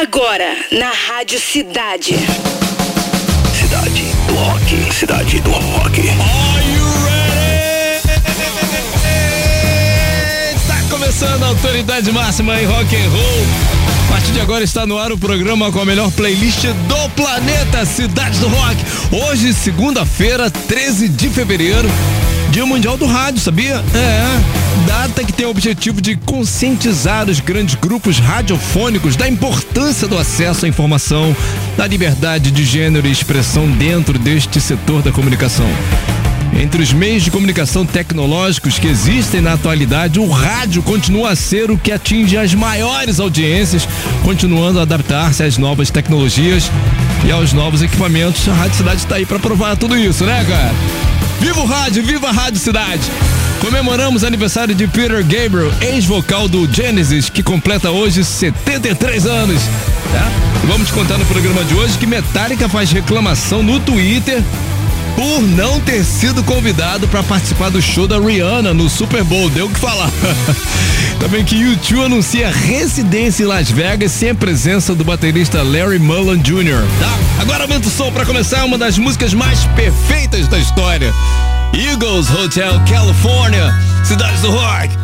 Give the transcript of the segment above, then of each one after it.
Agora, na Rádio Cidade. Cidade do Rock. Cidade do Rock. Are you ready? Tá começando a autoridade máxima em rock and roll. A partir de agora está no ar o programa com a melhor playlist do planeta, Cidade do Rock. Hoje, segunda-feira, 13 de fevereiro, Dia Mundial do Rádio, sabia? É. Data que tem o objetivo de conscientizar os grandes grupos radiofônicos da importância do acesso à informação, da liberdade de gênero e expressão dentro deste setor da comunicação. Entre os meios de comunicação tecnológicos que existem na atualidade, o rádio continua a ser o que atinge as maiores audiências, continuando a adaptar-se às novas tecnologias e aos novos equipamentos. A Rádio Cidade está aí para provar tudo isso, né, cara? Viva o rádio, viva a Rádio Cidade! Comemoramos aniversário de Peter Gabriel, ex-vocal do Genesis, que completa hoje 73 anos. Tá? E vamos contar no programa de hoje que Metallica faz reclamação no Twitter por não ter sido convidado para participar do show da Rihanna no Super Bowl. Deu o que falar. Também que YouTube anuncia residência em Las Vegas sem a presença do baterista Larry Mullen Jr. Tá? Agora aumenta o som para começar uma das músicas mais perfeitas da história. Eagles Hotel California, Cidades do Rock.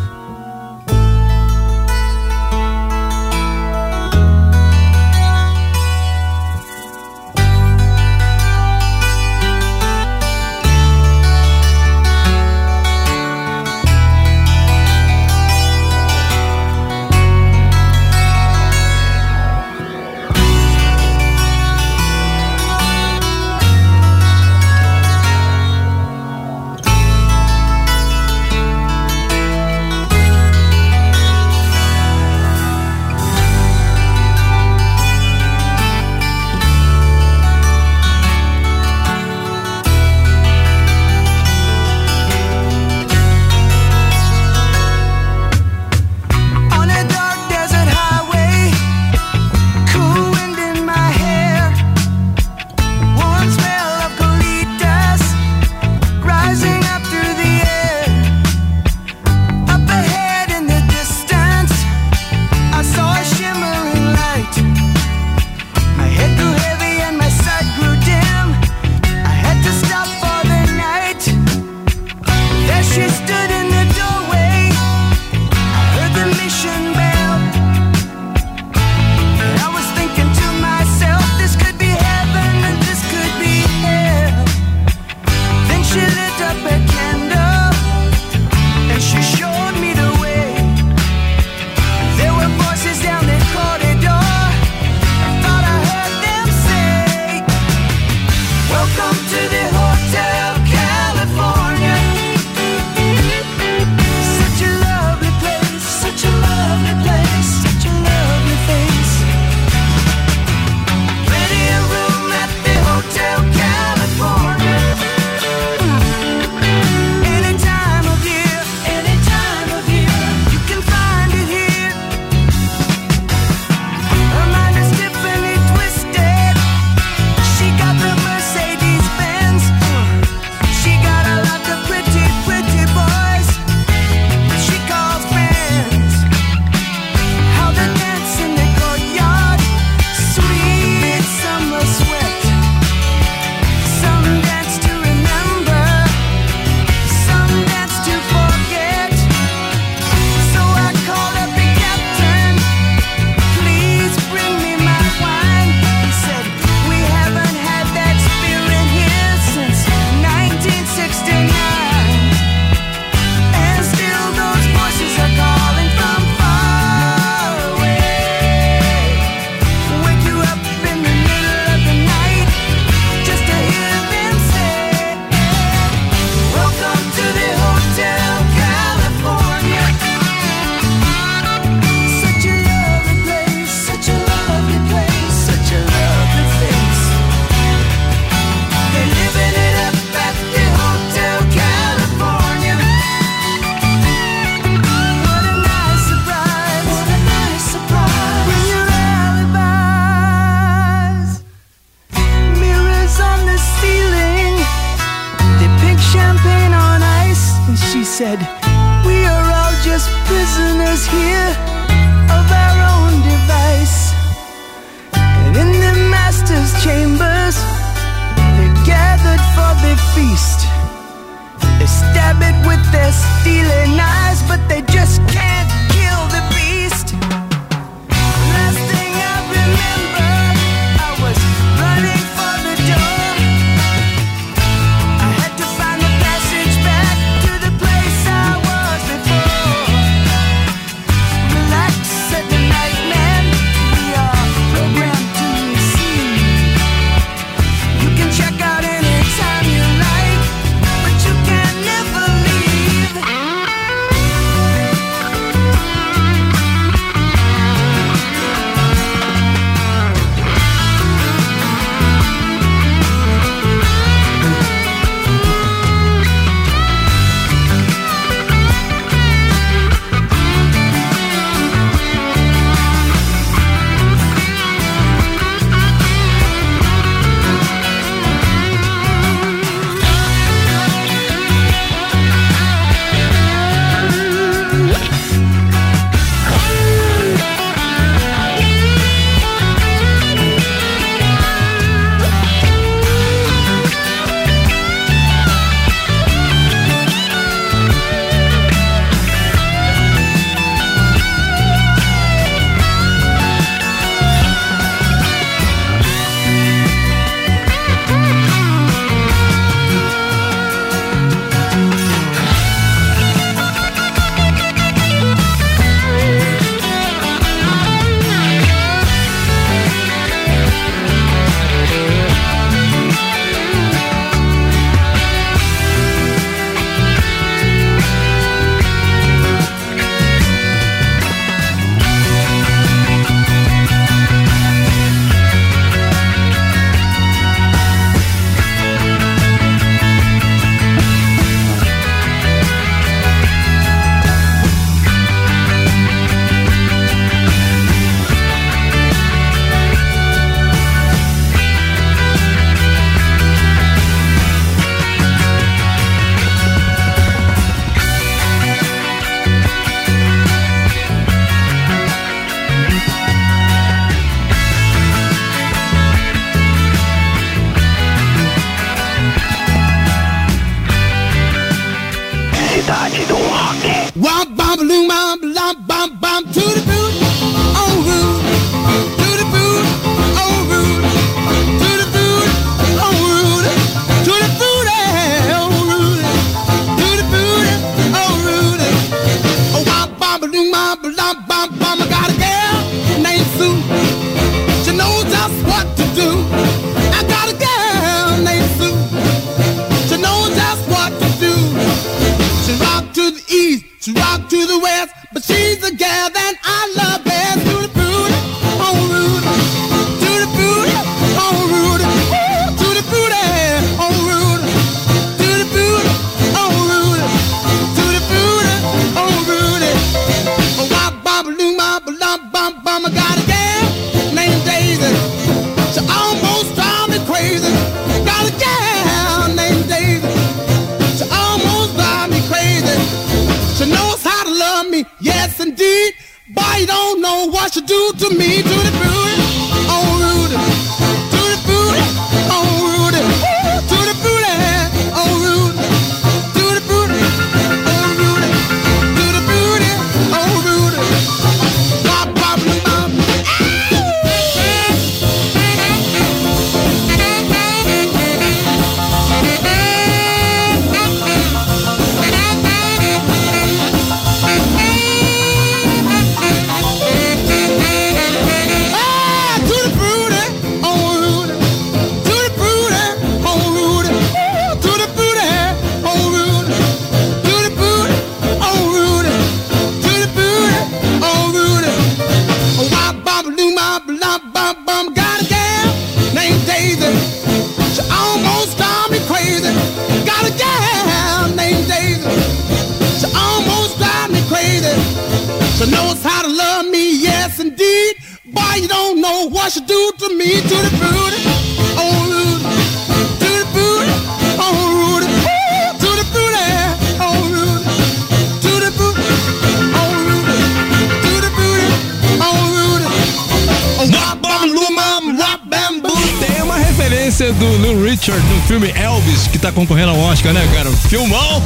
Filme Elvis, que tá concorrendo ao Oscar, né, cara? Filmão!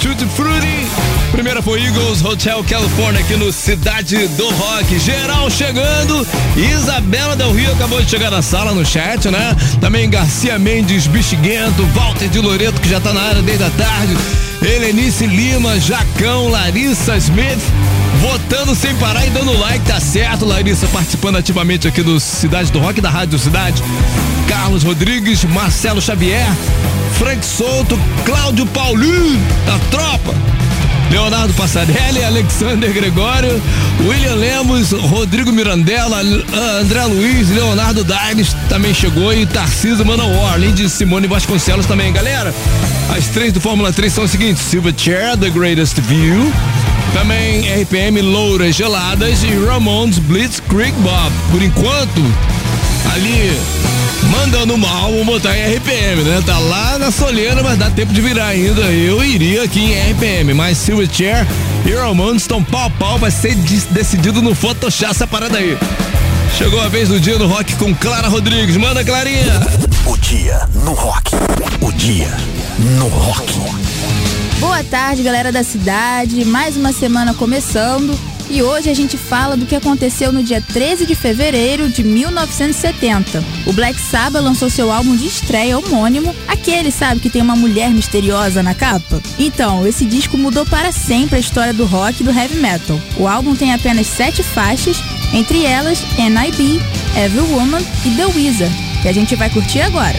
Tutti Frutti. Primeira foi Eagles Hotel California aqui no Cidade do Rock. Geral chegando. Isabela Del Rio acabou de chegar na sala no chat, né? Também Garcia Mendes, Bichiguento, Walter de Loreto, que já tá na área desde a tarde. Helenice Lima, Jacão, Larissa Smith. Votando sem parar e dando like, tá certo, Larissa, participando ativamente aqui do Cidade do Rock, da Rádio Cidade. Carlos Rodrigues, Marcelo Xavier, Frank Souto, Cláudio Paulinho, da tropa. Leonardo Passarelli, Alexander Gregório, William Lemos, Rodrigo Mirandela, André Luiz, Leonardo Daires também chegou e Tarcísio Manowar, além de Simone Vasconcelos também. Galera, as três do Fórmula 3 são as seguintes: Silverchair, The Greatest View, também RPM Louras Geladas e Ramones Blitzkrieg Bob. Por enquanto, ali mandando mal, vou botar em RPM, né? Tá lá na Solena, mas dá tempo de virar ainda. Eu iria aqui em RPM, mas Silverchair e Ramones estão pau a pau, vai ser de- decidido no Photoshop essa parada aí. Chegou a vez do dia no rock com Clara Rodrigues. Manda, Clarinha! O dia no rock. O dia no rock. Boa tarde, galera da cidade. Mais uma semana começando. E hoje a gente fala do que aconteceu no dia 13 de fevereiro de 1970. O Black Sabbath lançou seu álbum de estreia homônimo, aquele, sabe, que tem uma mulher misteriosa na capa? Então, esse disco mudou para sempre a história do rock e do heavy metal. O álbum tem apenas sete faixas, entre elas N.I.B., Every Woman e The Wizard, que a gente vai curtir agora.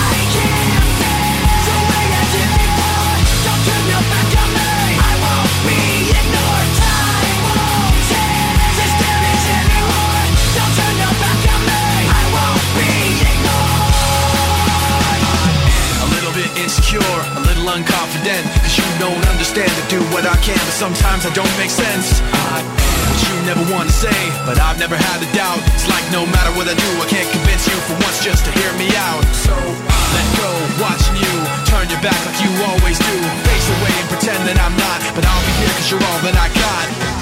Insecure, a little unconfident. Cause you don't understand to do what I can But sometimes I don't make sense. I, What you never want to say But I've never had a doubt. It's like no matter what I do I can't convince you for once just to hear me out. So I let go, watching you Turn your back like you always do. Face away and pretend that I'm not But I'll be here cause you're all that I got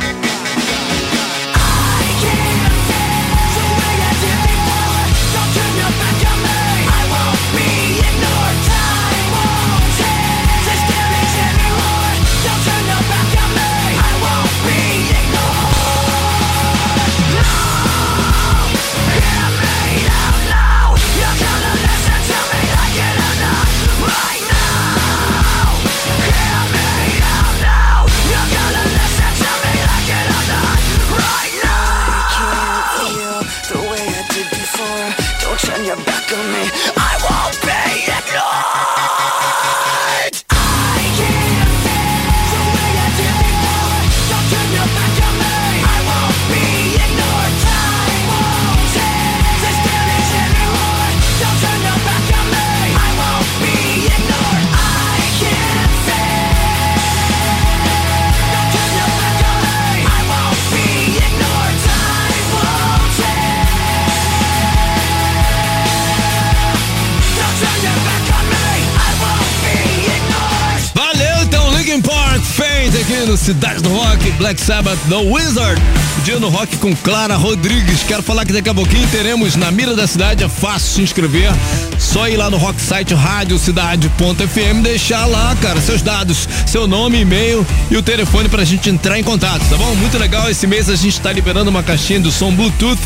Cidade do Rock, Black Sabbath, The Wizard. Dia no Rock com Clara Rodrigues. Quero falar que daqui a pouquinho teremos na mira da cidade, é fácil se inscrever. Só ir lá no Rock Site radiocidade.fm, deixar lá, cara, seus dados, seu nome, e-mail e o telefone pra gente entrar em contato, tá bom? Muito legal, esse mês a gente tá liberando uma caixinha do som Bluetooth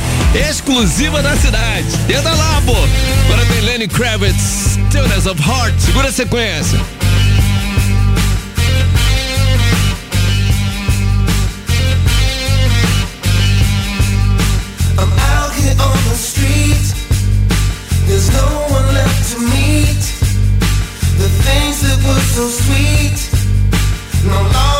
exclusiva da cidade. Entra lá, pô! Agora tem Lenny Kravitz, Stillness of Heart. Segura a sequência. so sweet. No longer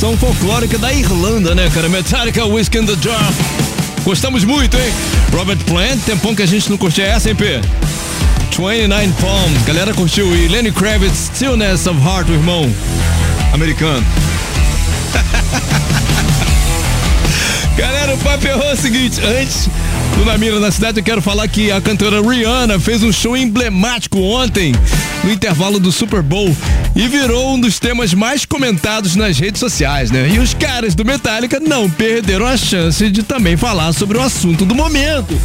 canção folclórica da Irlanda, né, cara? Metallica Whiskey in the Jar. Gostamos muito, hein? Robert Plant, tempão que a gente não curtia essa, hein, P? 29 Palms, galera curtiu. E Lenny Kravitz, Stillness of Heart, o irmão americano. Galera, o papo é o seguinte, antes do Na Mira na Cidade, eu quero falar que a cantora Rihanna fez um show emblemático ontem, no intervalo do Super Bowl, e virou um dos temas mais comentados nas redes sociais, né? E os caras do Metallica não perderam a chance de também falar sobre o assunto do momento.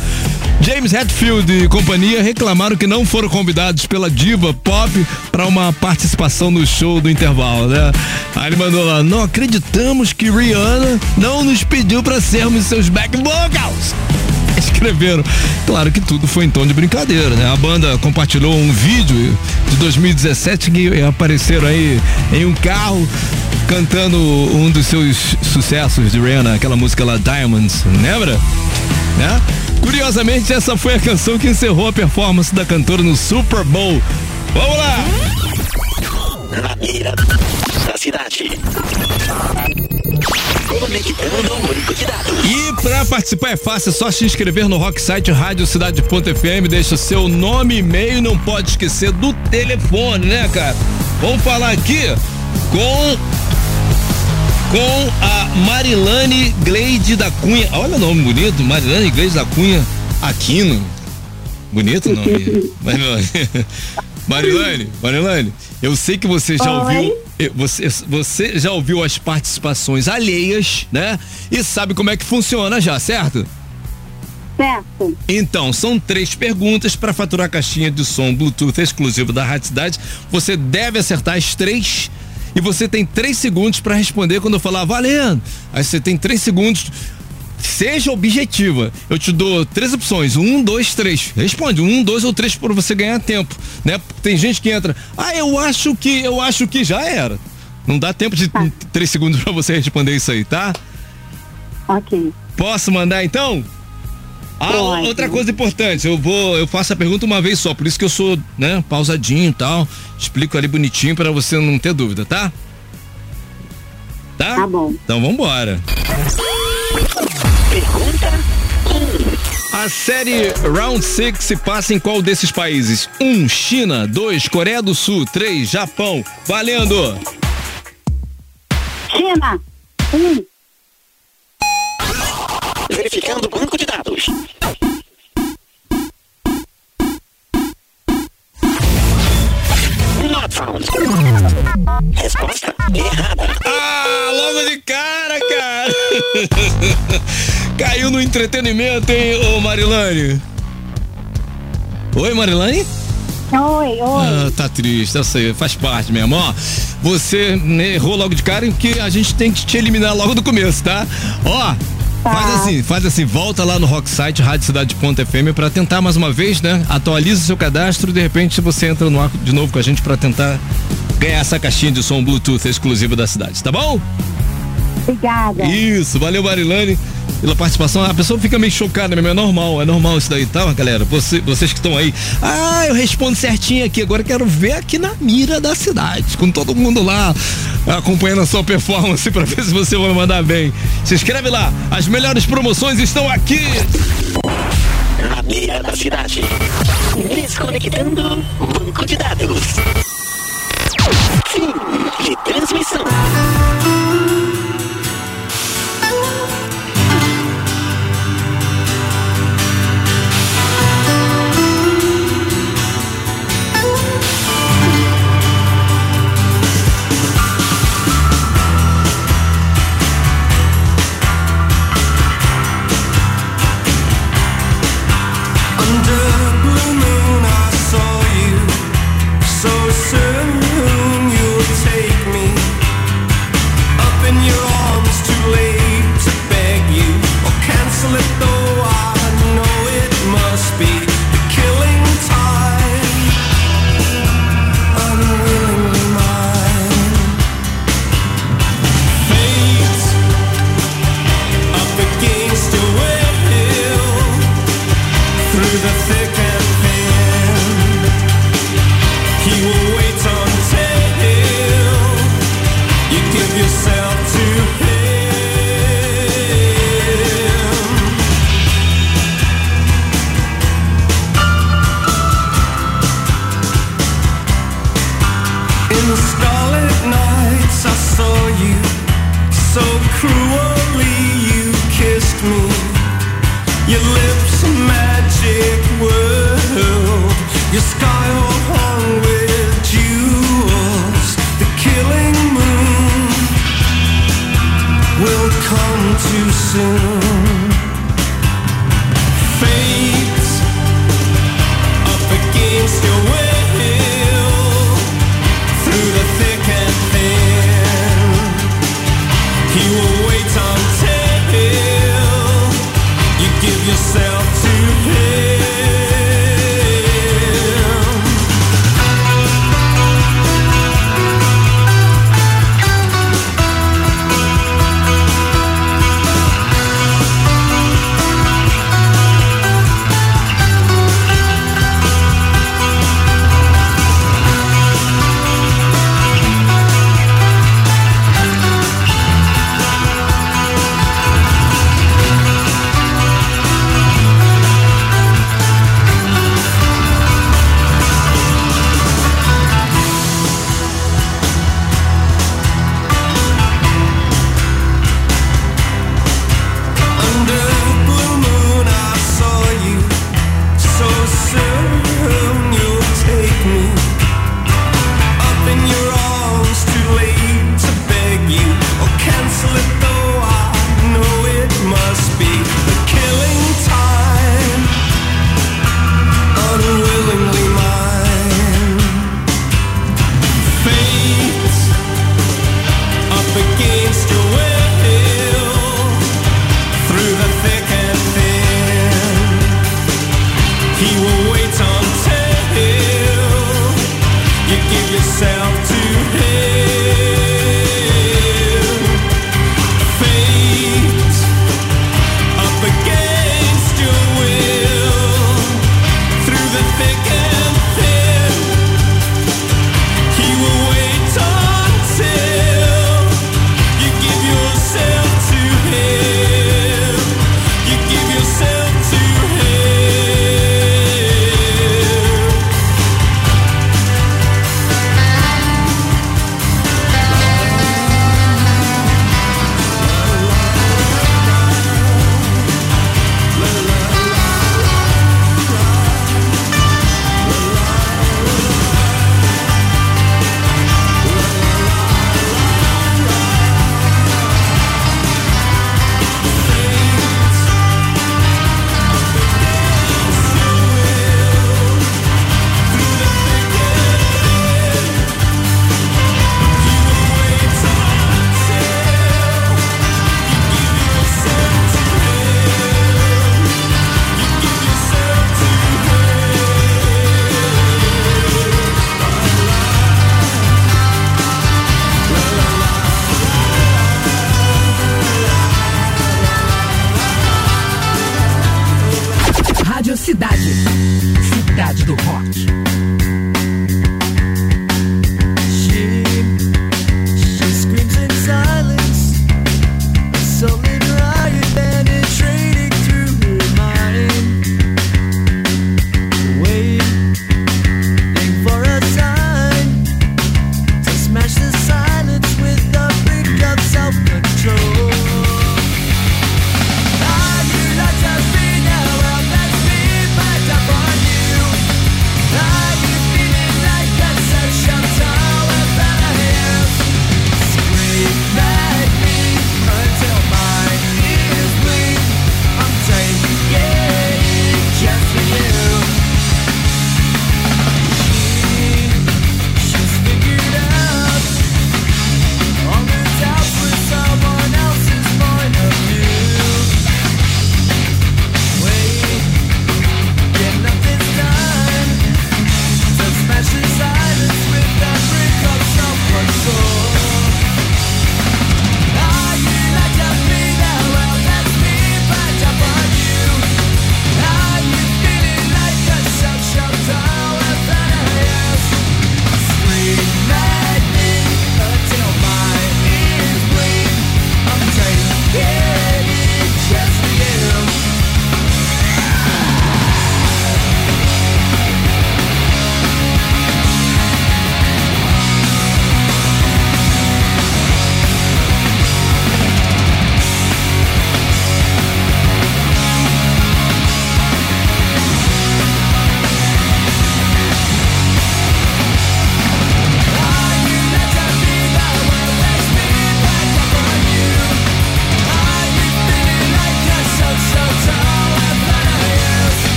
James Hetfield e companhia reclamaram que não foram convidados pela diva pop para uma participação no show do intervalo, né? Aí ele mandou lá: Não acreditamos que Rihanna não nos pediu para sermos seus back vocals. Escreveram. Claro que tudo foi em tom de brincadeira, né? A banda compartilhou um vídeo de 2017 que apareceram aí em um carro cantando um dos seus sucessos de Rihanna, aquela música lá Diamonds, lembra? Né? Curiosamente, essa foi a canção que encerrou a performance da cantora no Super Bowl. Vamos lá! Na da cidade. Conectando o banco de dados. E pra participar é fácil, é só se inscrever no Rock Site Rádio Cidade.fm, deixa seu nome e e-mail, não pode esquecer do telefone, né, cara? Vamos falar aqui com com a Marilane Gleide da Cunha. Olha o nome bonito, Marilane Gleide da Cunha Aquino. Bonito o nome. Marilane. Marilane, Marilane, eu sei que você já Oi. ouviu. Você, você já ouviu as participações alheias, né? E sabe como é que funciona já, certo? Certo. Então, são três perguntas para faturar a caixinha de som Bluetooth exclusivo da Rádio Cidade. Você deve acertar as três e você tem três segundos para responder quando eu falar valendo. Aí você tem três segundos. Seja objetiva. Eu te dou três opções. Um, dois, três. Responde. Um, dois ou três para você ganhar tempo. Né? Tem gente que entra. Ah, eu acho que. Eu acho que já era. Não dá tempo de três segundos para você responder isso aí, tá? Ok. Posso mandar então? Ah, Pode. outra coisa importante, eu vou, eu faço a pergunta uma vez só, por isso que eu sou, né, pausadinho e tal, explico ali bonitinho pra você não ter dúvida, tá? Tá? Tá bom. Então vambora. A série Round 6 se passa em qual desses países? 1. Um, China. 2. Coreia do Sul. 3. Japão. Valendo! China. Um. verificando o banco de dados. Not found. Resposta errada. Ah, logo de cara, cara! Caiu no entretenimento, hein, ô Marilane? Oi, Marilane? Oi, oi. Ah, tá triste, eu sei, faz parte mesmo, ó. Você né, errou logo de cara que a gente tem que te eliminar logo do começo, tá? Ó, faz assim, faz assim, volta lá no Rocksite, Rádio Cidade.fm pra tentar mais uma vez, né? Atualiza o seu cadastro e de repente você entra no ar de novo com a gente pra tentar ganhar essa caixinha de som Bluetooth exclusiva da cidade, tá bom? Obrigada. Isso, valeu Marilane pela participação. A pessoa fica meio chocada mesmo, é normal, é normal isso daí, tá, galera? Você- vocês que estão aí. Ah, eu respondo certinho aqui, agora eu quero ver aqui na mira da cidade, com todo mundo lá acompanhando a sua performance pra ver se você vai mandar bem. Se inscreve lá, as melhores promoções estão aqui. Na mira da cidade. Desconectando o banco de dados. Fim de transmissão.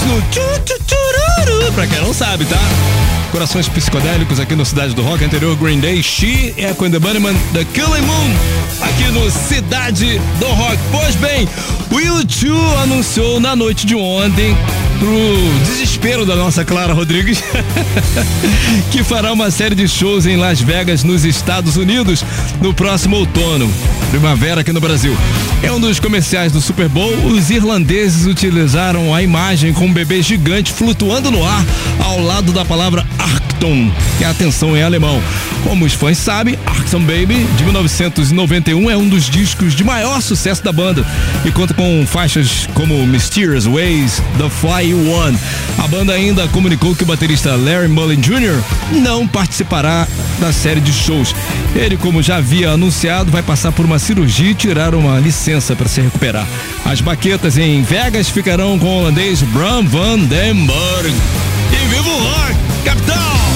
Tchu Tchururu, pra quem não sabe, tá? Corações psicodélicos aqui no Cidade do Rock, anterior Green Day, She, Echo and the Bunnyman, The Killing Moon, aqui no Cidade do Rock. Pois bem, o U2 anunciou na noite de ontem, pro desespero da nossa Clara Rodrigues, que fará uma série de shows em Las Vegas, nos Estados Unidos, no próximo outono, primavera aqui no Brasil. É um dos comerciais do Super Bowl. Os irlandeses utilizaram a imagem com um bebê gigante flutuando no ar ao lado da palavra Arcton, que é atenção em alemão. Como os fãs sabem, Arcton Baby, de 1991, é um dos discos de maior sucesso da banda e conta com faixas como Mysterious Ways, The Fly Won. A banda ainda comunicou que o baterista Larry Mullen Jr. não participará da série de shows. Ele, como já havia anunciado, vai passar por uma cirurgia e tirar uma licença para se recuperar. As baquetas em Vegas ficarão com o holandês Bram van den Burg. E viva o rock, capitão!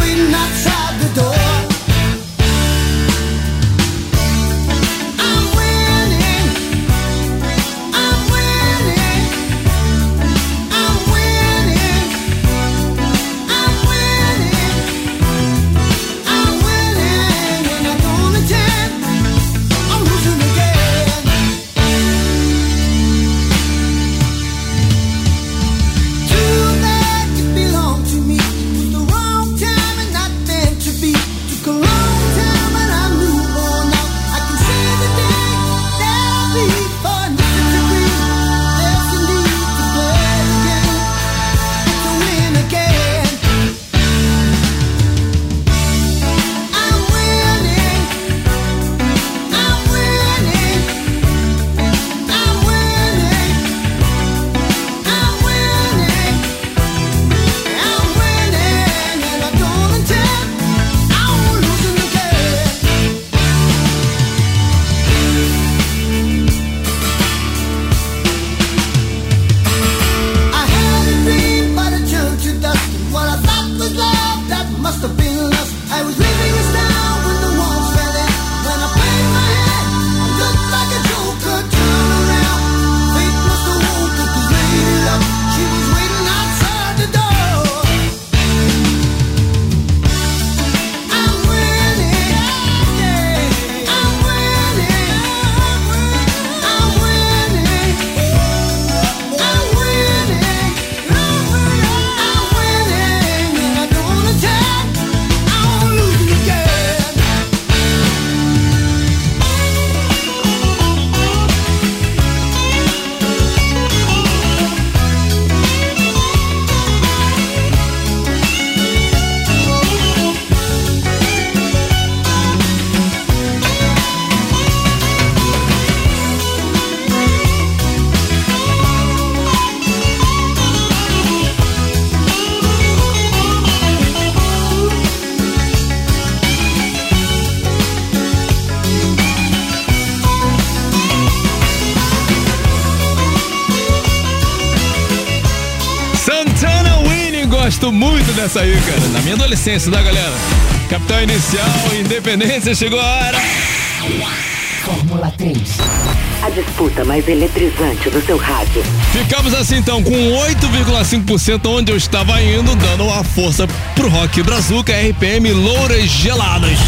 we not tried the door? Gosto muito dessa aí, cara. Na minha adolescência, tá, galera? Capital Inicial, Independência, chegou a hora. Fórmula 3. A disputa mais eletrizante do seu rádio. Ficamos assim então com 8,5% onde eu estava indo, dando uma força pro Rock Brazuca, RPM Louras Geladas.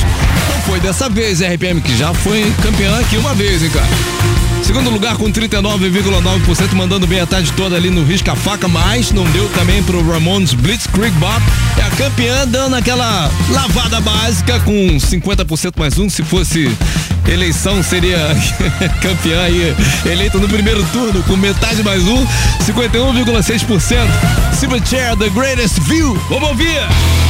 Não foi dessa vez, RPM, que já foi campeã aqui uma vez, hein, cara. Segundo lugar com 39,9%, mandando bem a tarde toda ali no risca-faca, mas não deu também pro Ramones Blitzkrieg Bop. É a campeã dando aquela lavada básica com 50% mais um. Se fosse eleição, seria campeã aí, eleita no primeiro turno com metade mais um, 51,6%. Silverchair, The Greatest View. Vamos ouvir!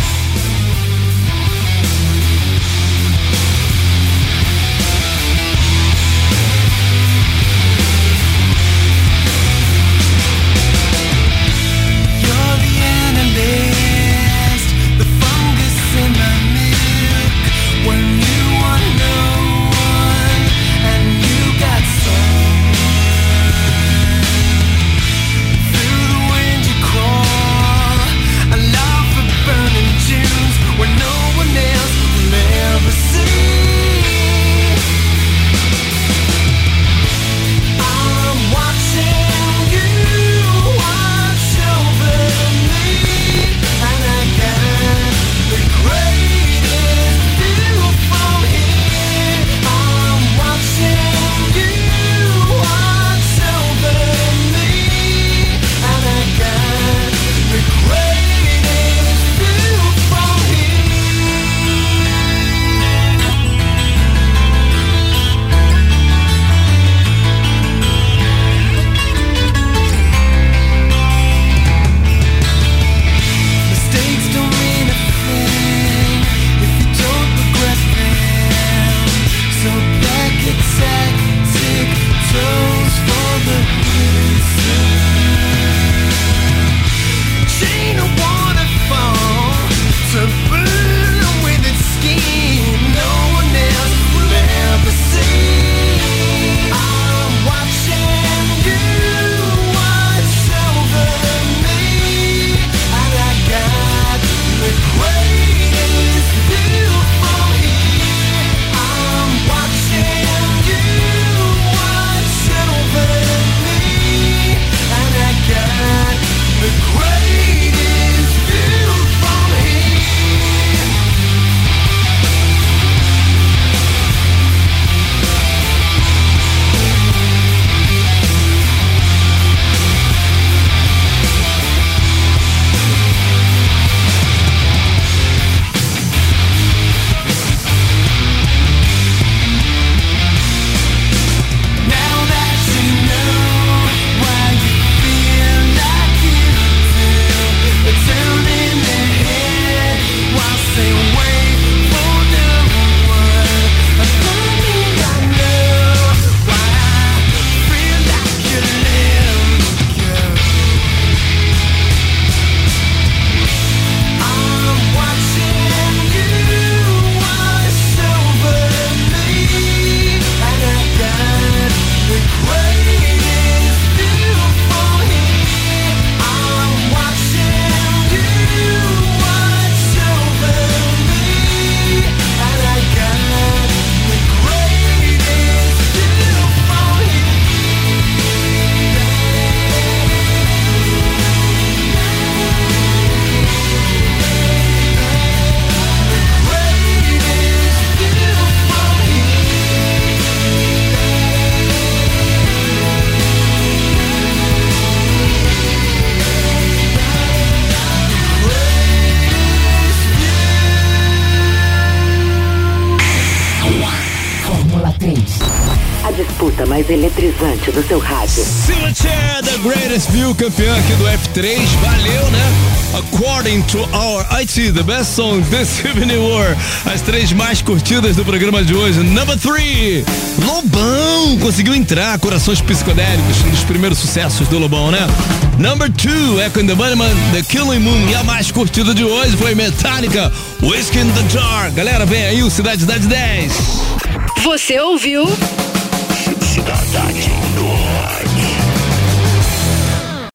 View, campeã aqui do F3. Valeu, né? According to our IT, the best song this evening were as três mais curtidas do programa de hoje. Number 3, Lobão conseguiu entrar, Corações Psicodélicos, um dos primeiros sucessos do Lobão, né? Number 2, Echo and the Bunnyman, The Killing Moon. E a mais curtida de hoje foi Metallica, Whiskey in the Jar. Galera, vem aí o Cidade Cidade 10. Você ouviu? Cidade.